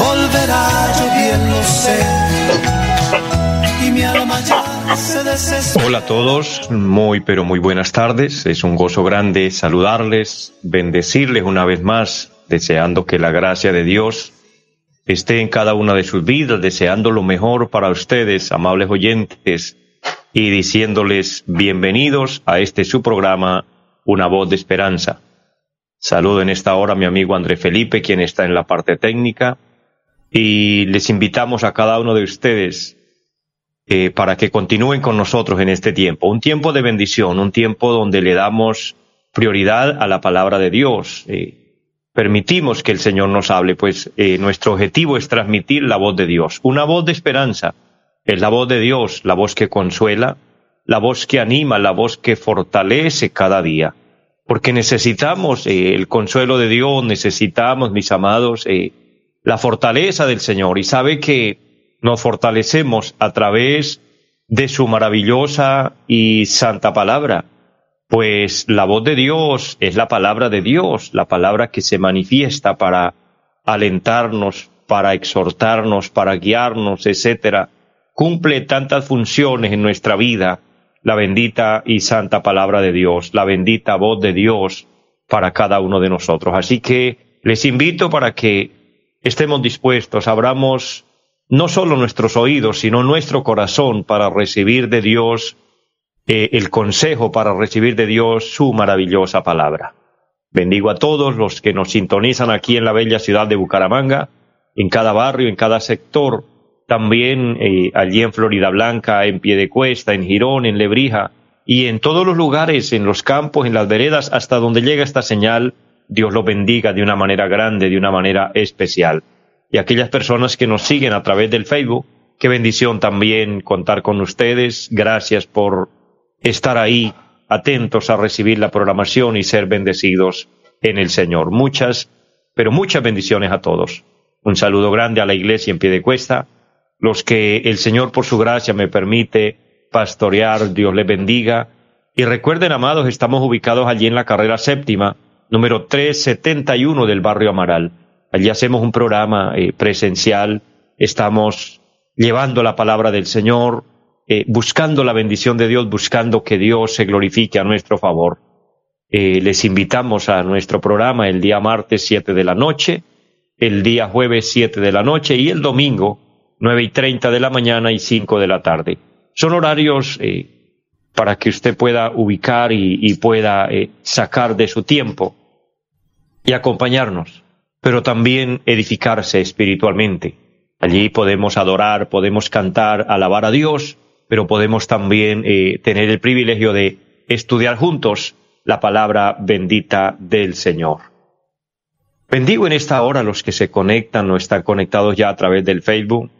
volverá, yo bien lo sé Hola a todos, muy pero muy buenas tardes. Es un gozo grande saludarles, bendecirles una vez más, deseando que la gracia de Dios esté en cada una de sus vidas, deseando lo mejor para ustedes, amables oyentes, y diciéndoles bienvenidos a este su programa, Una voz de esperanza. Saludo en esta hora a mi amigo André Felipe, quien está en la parte técnica, y les invitamos a cada uno de ustedes eh, para que continúen con nosotros en este tiempo. Un tiempo de bendición, un tiempo donde le damos prioridad a la palabra de Dios. Eh, permitimos que el Señor nos hable, pues eh, nuestro objetivo es transmitir la voz de Dios, una voz de esperanza. Es la voz de Dios, la voz que consuela, la voz que anima, la voz que fortalece cada día. Porque necesitamos el consuelo de Dios, necesitamos, mis amados, la fortaleza del Señor. Y sabe que nos fortalecemos a través de su maravillosa y santa palabra, pues la voz de Dios es la palabra de Dios, la palabra que se manifiesta para alentarnos, para exhortarnos, para guiarnos, etcétera. Cumple tantas funciones en nuestra vida la bendita y santa palabra de Dios, la bendita voz de Dios para cada uno de nosotros. Así que les invito para que estemos dispuestos, abramos no solo nuestros oídos, sino nuestro corazón para recibir de Dios eh, el consejo, para recibir de Dios su maravillosa palabra. Bendigo a todos los que nos sintonizan aquí en la bella ciudad de Bucaramanga, en cada barrio, en cada sector, también eh, allí en Florida Blanca, en Piedecuesta, en Girón, en Lebrija, y en todos los lugares, en los campos, en las veredas, hasta donde llega esta señal, Dios lo bendiga de una manera grande, de una manera especial y aquellas personas que nos siguen a través del Facebook. Qué bendición también contar con ustedes. Gracias por estar ahí atentos a recibir la programación y ser bendecidos en el Señor. Muchas, pero muchas bendiciones a todos. Un saludo grande a la iglesia en pie de cuesta. Los que el Señor por su gracia me permite pastorear, Dios les bendiga. Y recuerden, amados, estamos ubicados allí en la carrera séptima, número 371 del barrio Amaral. Allí hacemos un programa eh, presencial, estamos llevando la palabra del Señor, eh, buscando la bendición de Dios, buscando que Dios se glorifique a nuestro favor. Eh, les invitamos a nuestro programa el día martes siete de la noche, el día jueves siete de la noche y el domingo nueve y treinta de la mañana y cinco de la tarde. Son horarios para que usted pueda ubicar y pueda sacar de su tiempo y acompañarnos pero también edificarse espiritualmente. Allí podemos adorar, podemos cantar, alabar a Dios, pero podemos también eh, tener el privilegio de estudiar juntos la palabra bendita del Señor. Bendigo en esta hora a los que se conectan o están conectados ya a través del Facebook.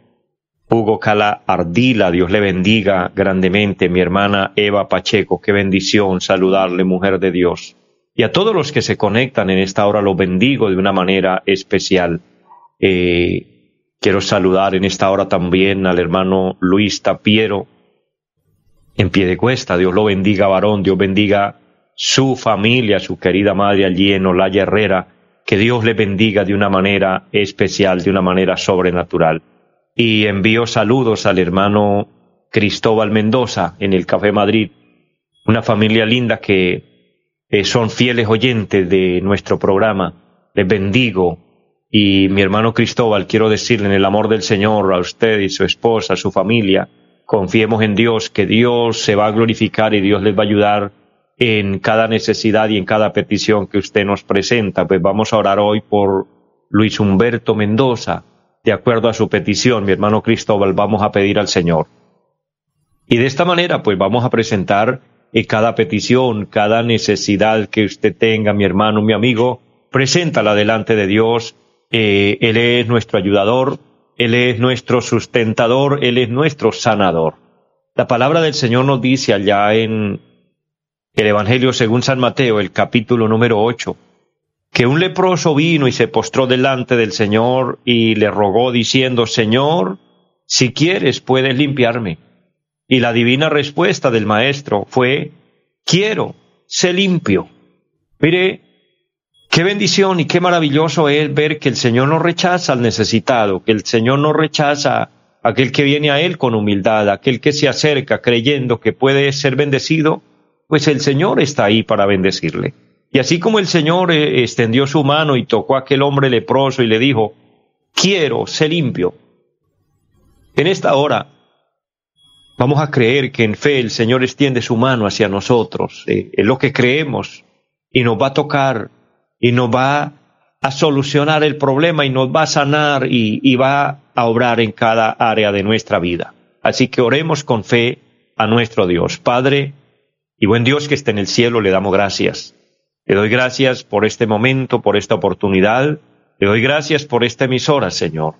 Hugo Cala Ardila, Dios le bendiga grandemente. Mi hermana Eva Pacheco, qué bendición saludarle, mujer de Dios. Y a todos los que se conectan en esta hora los bendigo de una manera especial. Eh, quiero saludar en esta hora también al hermano Luis Tapiero en pie de cuesta. Dios lo bendiga, varón. Dios bendiga su familia, su querida madre allí en Olaya Herrera. Que Dios le bendiga de una manera especial, de una manera sobrenatural. Y envío saludos al hermano Cristóbal Mendoza en el Café Madrid. Una familia linda que eh, son fieles oyentes de nuestro programa. Les bendigo. Y mi hermano Cristóbal, quiero decirle en el amor del Señor a usted y su esposa, a su familia, confiemos en Dios, que Dios se va a glorificar y Dios les va a ayudar en cada necesidad y en cada petición que usted nos presenta. Pues vamos a orar hoy por Luis Humberto Mendoza. De acuerdo a su petición, mi hermano Cristóbal, vamos a pedir al Señor. Y de esta manera, pues vamos a presentar cada petición, cada necesidad que usted tenga, mi hermano, mi amigo, preséntala delante de Dios. Eh, él es nuestro ayudador, Él es nuestro sustentador, Él es nuestro sanador. La palabra del Señor nos dice allá en el Evangelio según San Mateo, el capítulo número 8, que un leproso vino y se postró delante del Señor y le rogó diciendo, Señor, si quieres puedes limpiarme. Y la divina respuesta del Maestro fue, quiero, sé limpio. Mire, qué bendición y qué maravilloso es ver que el Señor no rechaza al necesitado, que el Señor no rechaza a aquel que viene a Él con humildad, aquel que se acerca creyendo que puede ser bendecido, pues el Señor está ahí para bendecirle. Y así como el Señor eh, extendió su mano y tocó a aquel hombre leproso y le dijo, quiero, sé limpio. En esta hora vamos a creer que en fe el Señor extiende su mano hacia nosotros, eh, es lo que creemos, y nos va a tocar, y nos va a solucionar el problema, y nos va a sanar, y, y va a obrar en cada área de nuestra vida. Así que oremos con fe a nuestro Dios. Padre y buen Dios que está en el cielo, le damos gracias. Le doy gracias por este momento, por esta oportunidad. Le doy gracias por esta emisora, Señor.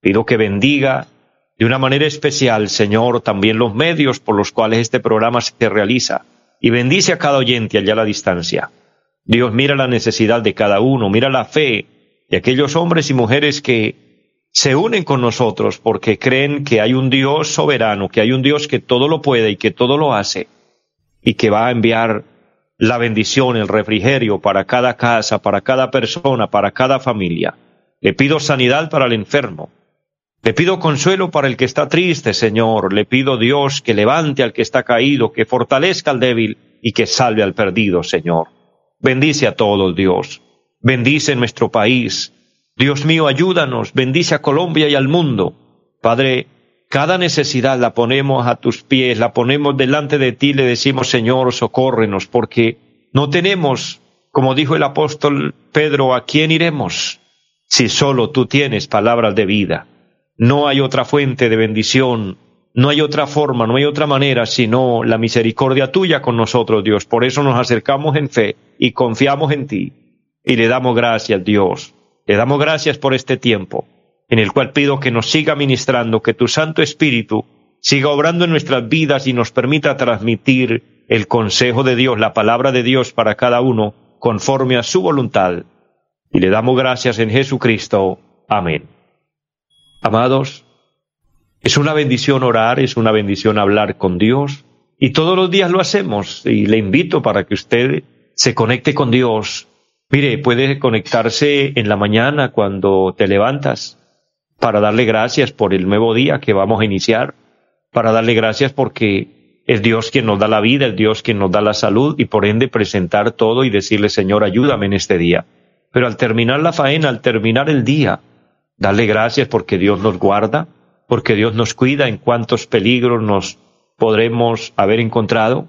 Pido que bendiga de una manera especial, Señor, también los medios por los cuales este programa se realiza. Y bendice a cada oyente allá a la distancia. Dios mira la necesidad de cada uno, mira la fe de aquellos hombres y mujeres que se unen con nosotros porque creen que hay un Dios soberano, que hay un Dios que todo lo puede y que todo lo hace y que va a enviar la bendición, el refrigerio para cada casa, para cada persona, para cada familia. Le pido sanidad para el enfermo. Le pido consuelo para el que está triste, Señor. Le pido Dios que levante al que está caído, que fortalezca al débil y que salve al perdido, Señor. Bendice a todos, Dios. Bendice nuestro país. Dios mío, ayúdanos. Bendice a Colombia y al mundo. Padre, cada necesidad la ponemos a tus pies, la ponemos delante de ti, le decimos, Señor, socórrenos, porque no tenemos, como dijo el apóstol Pedro, ¿a quién iremos? Si solo tú tienes palabras de vida. No hay otra fuente de bendición, no hay otra forma, no hay otra manera sino la misericordia tuya con nosotros, Dios. Por eso nos acercamos en fe y confiamos en ti y le damos gracias, Dios. Le damos gracias por este tiempo en el cual pido que nos siga ministrando, que tu Santo Espíritu siga obrando en nuestras vidas y nos permita transmitir el consejo de Dios, la palabra de Dios para cada uno, conforme a su voluntad. Y le damos gracias en Jesucristo. Amén. Amados, es una bendición orar, es una bendición hablar con Dios, y todos los días lo hacemos, y le invito para que usted se conecte con Dios. Mire, puede conectarse en la mañana cuando te levantas, para darle gracias por el nuevo día que vamos a iniciar, para darle gracias porque es Dios quien nos da la vida, es Dios quien nos da la salud y por ende presentar todo y decirle, Señor, ayúdame en este día. Pero al terminar la faena, al terminar el día, darle gracias porque Dios nos guarda, porque Dios nos cuida en cuántos peligros nos podremos haber encontrado.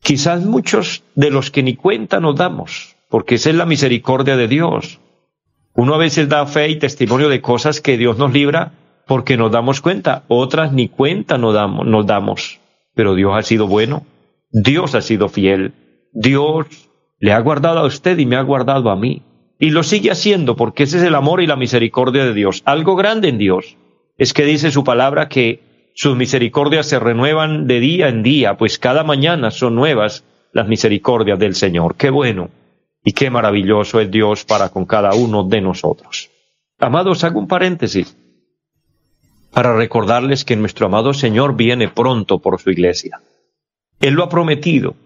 Quizás muchos de los que ni cuenta nos damos, porque esa es la misericordia de Dios. Uno a veces da fe y testimonio de cosas que Dios nos libra porque nos damos cuenta, otras ni cuenta nos damos. Pero Dios ha sido bueno, Dios ha sido fiel, Dios le ha guardado a usted y me ha guardado a mí. Y lo sigue haciendo porque ese es el amor y la misericordia de Dios. Algo grande en Dios es que dice su palabra que sus misericordias se renuevan de día en día, pues cada mañana son nuevas las misericordias del Señor. Qué bueno. Y qué maravilloso es Dios para con cada uno de nosotros. Amados, hago un paréntesis para recordarles que nuestro amado Señor viene pronto por su iglesia. Él lo ha prometido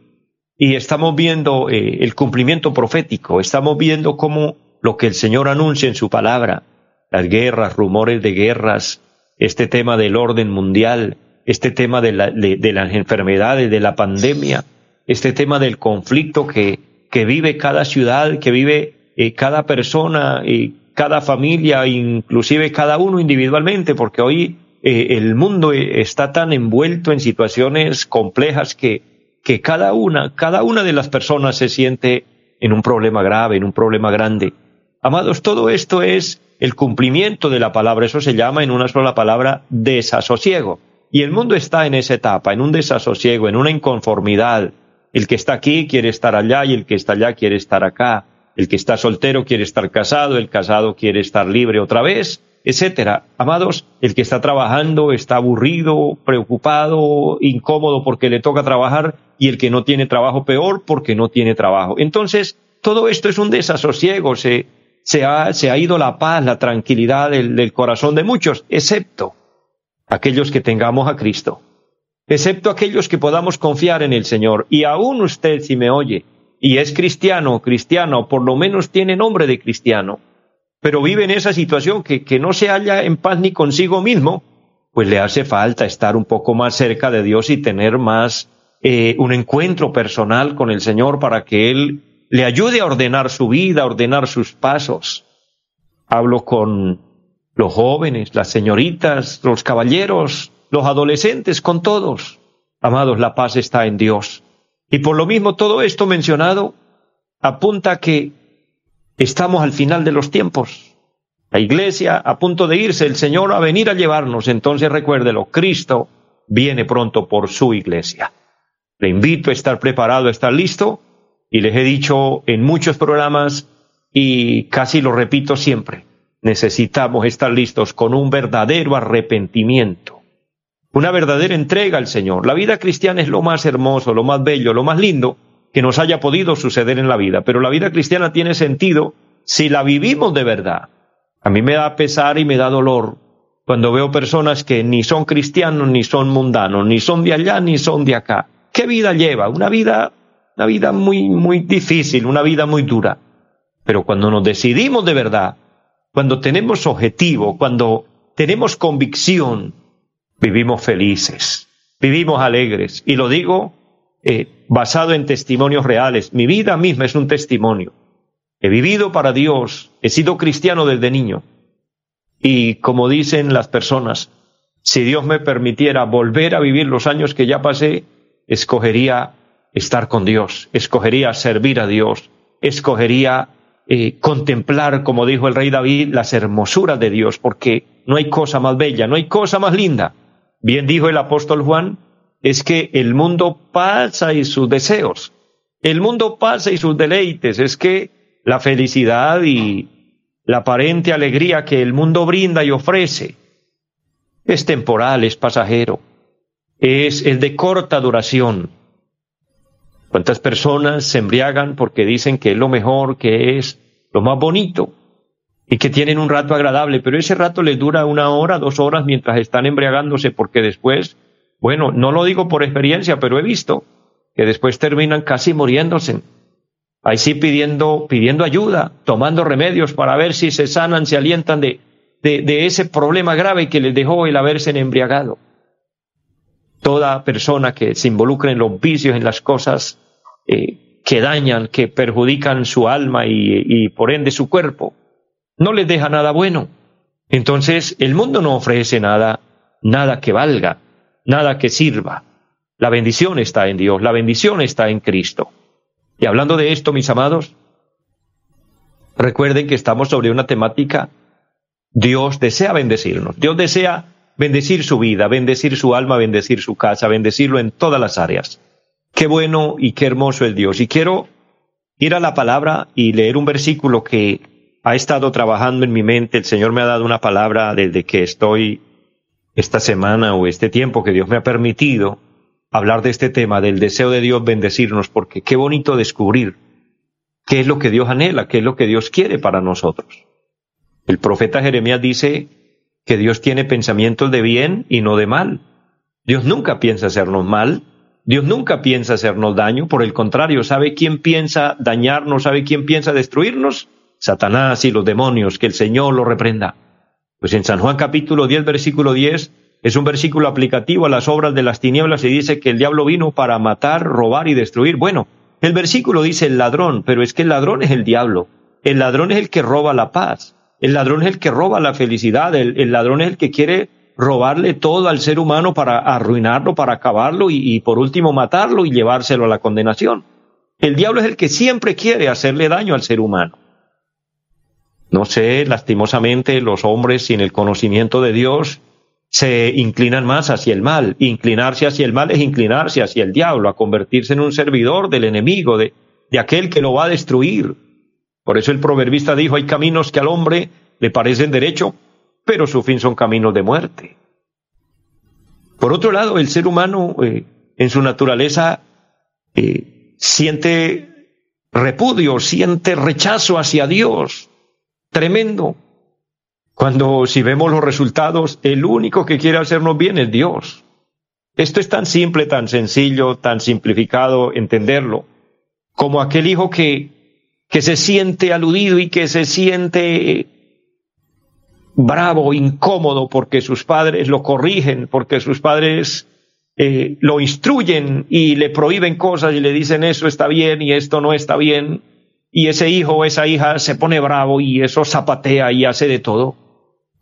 y estamos viendo eh, el cumplimiento profético, estamos viendo cómo lo que el Señor anuncia en su palabra, las guerras, rumores de guerras, este tema del orden mundial, este tema de, de las enfermedades, de la pandemia, este tema del conflicto que vive cada ciudad, que vive eh, cada persona, y cada familia, inclusive cada uno individualmente, porque hoy eh, el mundo eh, está tan envuelto en situaciones complejas que, que cada una, cada una de las personas se siente en un problema grave, en un problema grande. Amados, todo esto es el cumplimiento de la palabra, eso se llama en una sola palabra desasosiego. Y el mundo está en esa etapa, en un desasosiego, en una inconformidad, el que está aquí quiere estar allá y el que está allá quiere estar acá. El que está soltero quiere estar casado, el casado quiere estar libre otra vez. etcétera. Amados, el que está trabajando está aburrido, preocupado, incómodo porque le toca trabajar y el que no tiene trabajo peor porque no tiene trabajo. Entonces, todo esto es un desasosiego, se, se, ha, se ha ido la paz, la tranquilidad del, corazón de muchos, excepto aquellos que tengamos a Cristo, excepto aquellos que podamos confiar en el Señor. Y aún usted, si me oye, y es cristiano, cristiano, por lo menos tiene nombre de cristiano, pero vive en esa situación que, que no se halla en paz ni consigo mismo, pues le hace falta estar un poco más cerca de Dios y tener más eh, un encuentro personal con el Señor para que Él le ayude a ordenar su vida, a ordenar sus pasos. Hablo con los jóvenes, las señoritas, los caballeros, los adolescentes, con todos. Amados, la paz está en Dios. Y por lo mismo todo esto mencionado apunta a que Estamos al final de los tiempos. La iglesia a punto de irse, el Señor a venir a llevarnos. Entonces recuérdelo, Cristo viene pronto por su iglesia. Le invito a estar preparado, a estar listo. Y les he dicho en muchos programas y casi lo repito siempre, necesitamos estar listos con un verdadero arrepentimiento, una verdadera entrega al Señor. La vida cristiana es lo más hermoso, lo más bello, lo más lindo, que nos haya podido suceder en la vida, pero la vida cristiana tiene sentido si la vivimos de verdad. A mí me da pesar y me da dolor cuando veo personas que ni son cristianos ni son mundanos, ni son de allá ni son de acá. ¿Qué vida lleva? Una vida, una vida muy, muy difícil, una vida muy dura. Pero cuando nos decidimos de verdad, cuando tenemos objetivo, cuando tenemos convicción, vivimos felices, vivimos alegres. Y lo digo eh, basado en testimonios reales. Mi vida misma es un testimonio. He vivido para Dios, he sido cristiano desde niño. Y como dicen las personas, si Dios me permitiera volver a vivir los años que ya pasé, escogería estar con Dios, escogería servir a Dios, escogería eh, contemplar, como dijo el rey David, las hermosuras de Dios, porque no hay cosa más bella, no hay cosa más linda. Bien dijo el apóstol Juan, es que el mundo pasa y sus deseos, el mundo pasa y sus deleites, es que la felicidad y la aparente alegría que el mundo brinda y ofrece es temporal, es pasajero, es, es de corta duración. ¿Cuántas personas se embriagan porque dicen que es lo mejor, que es lo más bonito y que tienen un rato agradable, pero ese rato les dura una hora, dos horas mientras están embriagándose porque después bueno, no lo digo por experiencia, pero he visto que después terminan casi muriéndose. Ahí sí pidiendo, pidiendo ayuda, tomando remedios para ver si se sanan, se alientan de, ese problema grave que les dejó el haberse embriagado. Toda persona que se involucre en los vicios, en las cosas eh, que dañan, que perjudican su alma y, y por ende su cuerpo, no les deja nada bueno. Entonces, el mundo no ofrece nada, nada que valga nada que sirva. La bendición está en Dios, la bendición está en Cristo. Y hablando de esto, mis amados, recuerden que estamos sobre una temática, Dios desea bendecirnos, Dios desea bendecir su vida, bendecir su alma, bendecir su casa, bendecirlo en todas las áreas. Qué bueno y qué hermoso es Dios. Y quiero ir a la palabra y leer un versículo que ha estado trabajando en mi mente. El Señor me ha dado una palabra desde que estoy esta semana o este tiempo que Dios me ha permitido hablar de este tema, del deseo de Dios bendecirnos, porque qué bonito descubrir qué es lo que Dios anhela, qué es lo que Dios quiere para nosotros. El profeta Jeremías dice que Dios tiene pensamientos de bien y no de mal. Dios nunca piensa hacernos mal, Dios nunca piensa hacernos daño, por el contrario, ¿sabe quién piensa dañarnos? ¿Sabe quién piensa destruirnos? Satanás y los demonios, que el Señor lo reprenda. Pues en San Juan capítulo 10, versículo 10, es un versículo aplicativo a las obras de las tinieblas y dice que el diablo vino para matar, robar y destruir. Bueno, el versículo dice el ladrón, pero es que el ladrón es el diablo. El ladrón es el que roba la paz. El ladrón es el que roba la felicidad. El, ladrón es el que quiere robarle todo al ser humano para arruinarlo, para acabarlo y, por último matarlo y llevárselo a la condenación. El diablo es el que siempre quiere hacerle daño al ser humano. No sé, lastimosamente los hombres sin el conocimiento de Dios se inclinan más hacia el mal. Inclinarse hacia el mal es inclinarse hacia el diablo, a convertirse en un servidor del enemigo, de aquel que lo va a destruir. Por eso el proverbista dijo, hay caminos que al hombre le parecen derecho, pero su fin son caminos de muerte. Por otro lado, el ser humano eh, en su naturaleza eh, siente repudio, siente rechazo hacia Dios. Tremendo. Cuando si vemos los resultados, el único que quiere hacernos bien es Dios. Esto es tan simple, tan sencillo, tan simplificado entenderlo, como aquel hijo que, que se siente aludido y que se siente bravo, incómodo, porque sus padres lo corrigen, porque sus padres eh, lo instruyen y le prohíben cosas y le dicen eso está bien y esto no está bien, y ese hijo o esa hija se pone bravo y eso zapatea y hace de todo.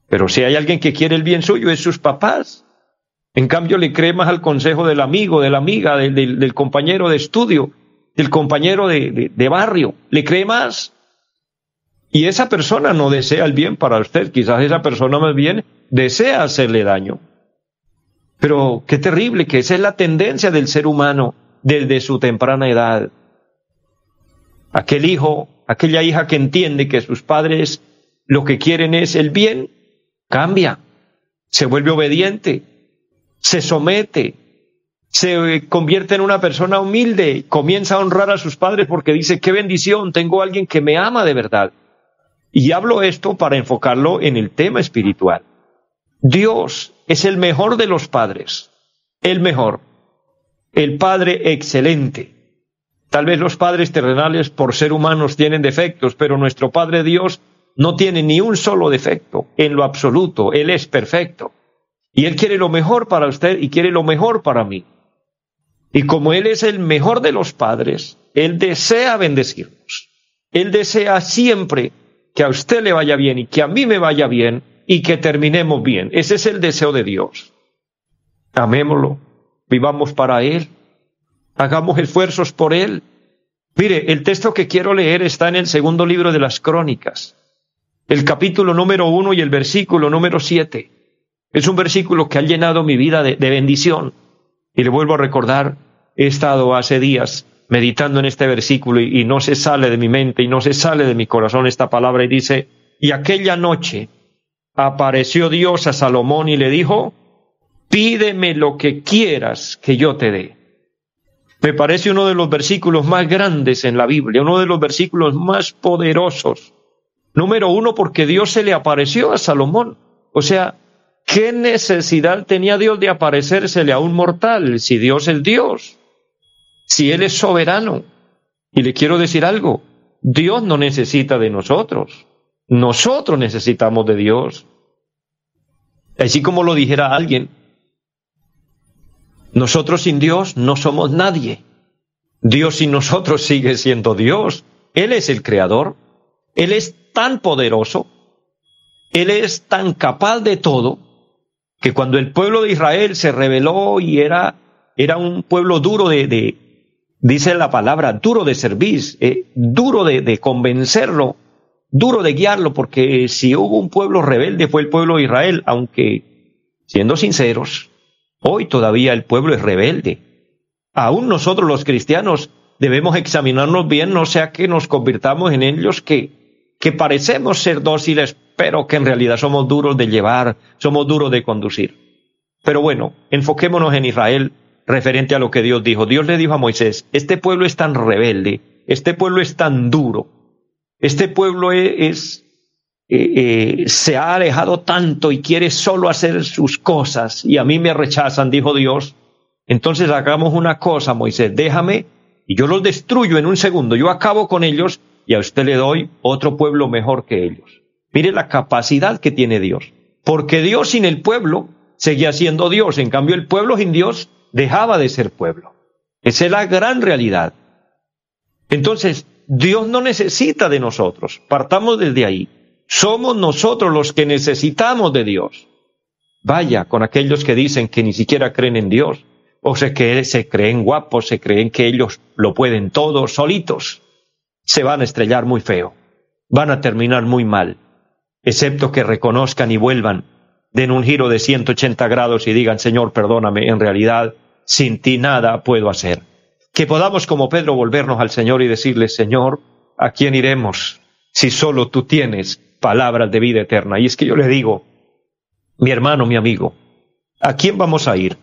Pero si hay alguien que quiere el bien suyo, es sus papás. En cambio, le cree más al consejo del amigo, de la amiga, del, compañero de estudio, del compañero de, de barrio. Le cree más. Y esa persona no desea el bien para usted. Quizás esa persona más bien desea hacerle daño. Pero qué terrible que esa es la tendencia del ser humano desde su temprana edad. Aquel hijo, aquella hija que entiende que sus padres lo que quieren es el bien, cambia, se vuelve obediente, se somete, se convierte en una persona humilde, comienza a honrar a sus padres porque dice, qué bendición, tengo a alguien que me ama de verdad. Y hablo esto para enfocarlo en el tema espiritual. Dios es el mejor de los padres, el mejor, el Padre excelente. Tal vez los padres terrenales por ser humanos tienen defectos, pero nuestro Padre Dios no tiene ni un solo defecto en lo absoluto, Él es perfecto. Y Él quiere lo mejor para usted y quiere lo mejor para mí. Y como Él es el mejor de los padres, Él desea bendecirnos. Él desea siempre que a usted le vaya bien y que a mí me vaya bien y que terminemos bien. Ese es el deseo de Dios. Amémoslo, vivamos para Él, hagamos esfuerzos por Él. Mire, el texto que quiero leer está en el segundo libro de las Crónicas el capítulo número uno y el versículo número siete. Es un versículo que ha llenado mi vida de, bendición. Y le vuelvo a recordar, he estado hace días meditando en este versículo y, no se sale de mi mente y no se sale de mi corazón esta palabra y dice, y aquella noche apareció Dios a Salomón y le dijo, pídeme lo que quieras que yo te dé. Me parece uno de los versículos más grandes en la Biblia, uno de los versículos más poderosos Número uno, porque Dios se le apareció a Salomón. O sea, ¿qué necesidad tenía Dios de aparecérsele a un mortal si Dios es Dios? Si Él es soberano. Y le quiero decir algo, Dios no necesita de nosotros. Nosotros necesitamos de Dios. Así como lo dijera alguien, nosotros sin Dios no somos nadie. Dios sin nosotros sigue siendo Dios. Él es el creador. Él es tan poderoso, Él es tan capaz de todo, que cuando el pueblo de Israel se rebeló y era, era un pueblo duro de, de dice la palabra, duro de servir, eh, duro de, de convencerlo, duro de guiarlo, porque si hubo un pueblo rebelde fue el pueblo de Israel, aunque, siendo sinceros, hoy todavía el pueblo es rebelde. Aún nosotros los cristianos debemos examinarnos bien, no sea que nos convirtamos en ellos que que parecemos ser dóciles, pero que en realidad somos duros de llevar, somos duros de conducir. Pero bueno, enfoquémonos en Israel referente a lo que Dios dijo. Dios le dijo a Moisés, este pueblo es tan rebelde, este pueblo es tan duro, este pueblo e-, es, eh, eh, se ha alejado tanto y quiere solo hacer sus cosas y a mí me rechazan, dijo Dios. Entonces hagamos una cosa, Moisés, déjame y yo los destruyo en un segundo, yo acabo con ellos y a usted le doy otro pueblo mejor que ellos. Mire la capacidad que tiene Dios. Porque Dios sin el pueblo seguía siendo Dios. En cambio, el pueblo sin Dios dejaba de ser pueblo. Esa es la gran realidad. Entonces, Dios no necesita de nosotros. Partamos desde ahí. Somos nosotros los que necesitamos de Dios. Vaya con aquellos que dicen que ni siquiera creen en Dios, o se, que se creen guapos, se creen que ellos lo pueden todo solitos se van a estrellar muy feo, van a terminar muy mal, excepto que reconozcan y vuelvan, den un giro de 180 grados y digan, Señor, perdóname, en realidad sin ti nada puedo hacer. Que podamos como Pedro volvernos al Señor y decirle, Señor, ¿a quién iremos si solo tú tienes palabras de vida eterna? Y es que yo le digo, Mi hermano, mi amigo, ¿a quién vamos a ir?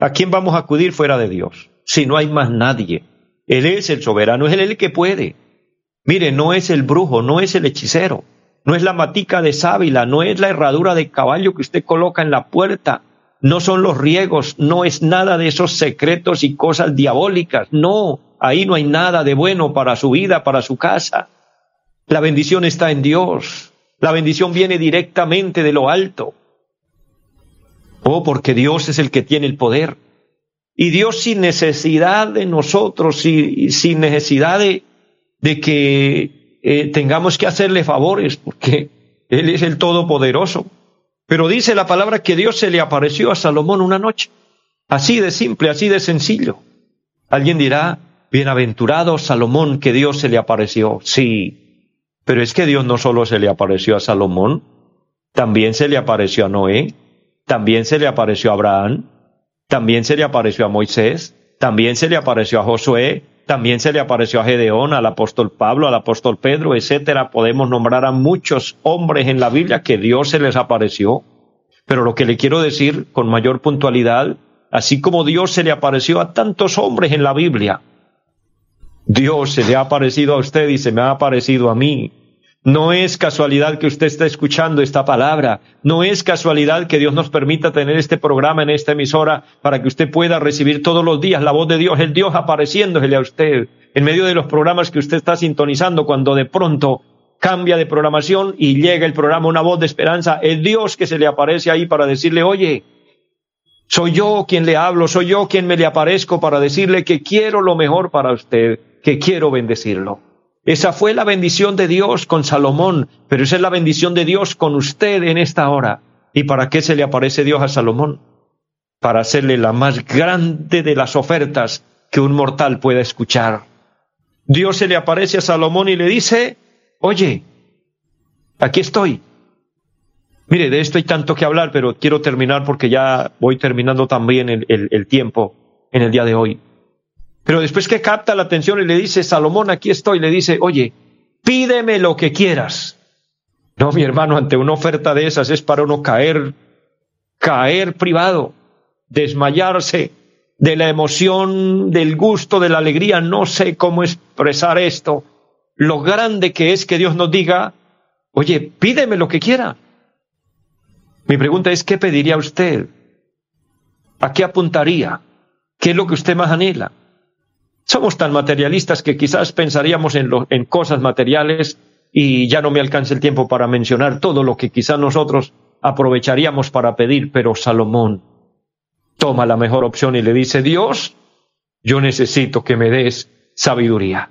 ¿A quién vamos a acudir fuera de Dios? Si no hay más nadie. Él es el soberano, es él el que puede. Mire, no es el brujo, no es el hechicero, no es la matica de sábila, no es la herradura de caballo que usted coloca en la puerta, no son los riegos, no es nada de esos secretos y cosas diabólicas, no, ahí no hay nada de bueno para su vida, para su casa. La bendición está en Dios, la bendición viene directamente de lo alto. Oh, porque Dios es el que tiene el poder. Y Dios sin necesidad de nosotros, y, sin necesidad de, que eh, tengamos que hacerle favores, porque Él es el Todopoderoso. Pero dice la palabra que Dios se le apareció a Salomón una noche. Así de simple, así de sencillo. Alguien dirá, bienaventurado Salomón que Dios se le apareció. Sí, pero es que Dios no solo se le apareció a Salomón, también se le apareció a Noé, también se le apareció a Abraham, también se le apareció a Moisés, también se le apareció a Josué, también se le apareció a Gedeón, al apóstol Pablo, al apóstol Pedro, etcétera. Podemos nombrar a muchos hombres en la Biblia que Dios se les apareció. Pero lo que le quiero decir con mayor puntualidad, así como Dios se le apareció a tantos hombres en la Biblia, Dios se le ha aparecido a usted y se me ha aparecido a mí. No es casualidad que usted esté escuchando esta palabra. No es casualidad que Dios nos permita tener este programa en esta emisora para que usted pueda recibir todos los días la voz de Dios, el Dios apareciéndole a usted en medio de los programas que usted está sintonizando cuando de pronto cambia de programación y llega el programa una voz de esperanza, el Dios que se le aparece ahí para decirle, oye, soy yo quien le hablo, soy yo quien me le aparezco para decirle que quiero lo mejor para usted, que quiero bendecirlo. Esa fue la bendición de Dios con Salomón, pero esa es la bendición de Dios con usted en esta hora. ¿Y para qué se le aparece Dios a Salomón? Para hacerle la más grande de las ofertas que un mortal pueda escuchar. Dios se le aparece a Salomón y le dice, oye, aquí estoy. Mire, de esto hay tanto que hablar, pero quiero terminar porque ya voy terminando también el, el tiempo en el día de hoy. Pero después que capta la atención y le dice, Salomón, aquí estoy, le dice, oye, pídeme lo que quieras. No, mi hermano, ante una oferta de esas es para uno caer, caer privado, desmayarse de la emoción, del gusto, de la alegría. No sé cómo expresar esto. Lo grande que es que Dios nos diga, oye, pídeme lo que quiera. Mi pregunta es, ¿qué pediría usted? ¿A qué apuntaría? ¿Qué es lo que usted más anhela? Somos tan materialistas que quizás pensaríamos en, en cosas materiales y ya no me alcanza el tiempo para mencionar todo lo que quizás nosotros aprovecharíamos para pedir, pero Salomón toma la mejor opción y le dice, Dios, yo necesito que me des sabiduría.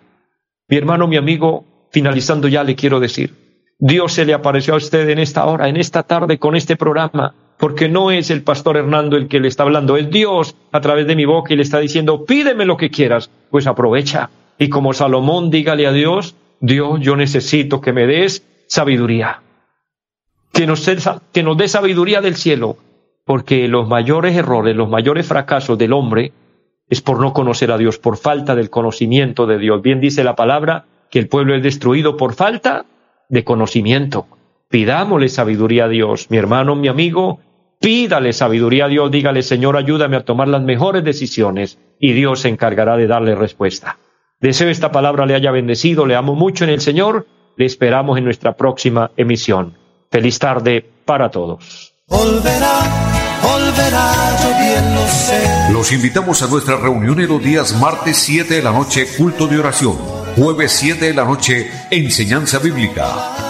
Mi hermano, mi amigo, finalizando ya le quiero decir, Dios se le apareció a usted en esta hora, en esta tarde, con este programa, porque no es el pastor Hernando el que le está hablando, es Dios a través de mi boca y le está diciendo, pídeme lo que quieras, pues aprovecha. Y como Salomón, dígale a Dios, Dios, yo necesito que me des sabiduría. Que nos, que nos dé sabiduría del cielo, porque los mayores errores, los mayores fracasos del hombre es por no conocer a Dios, por falta del conocimiento de Dios. Bien dice la palabra que el pueblo es destruido por falta de conocimiento. Pidámosle sabiduría a Dios, mi hermano, mi amigo, pídale sabiduría a Dios, dígale, Señor, ayúdame a tomar las mejores decisiones y Dios se encargará de darle respuesta. Deseo esta palabra le haya bendecido, le amo mucho en el Señor, le esperamos en nuestra próxima emisión. Feliz tarde para todos. Los invitamos a nuestra reunión en los días martes 7 de la noche, culto de oración Jueves 7 de la noche, enseñanza bíblica.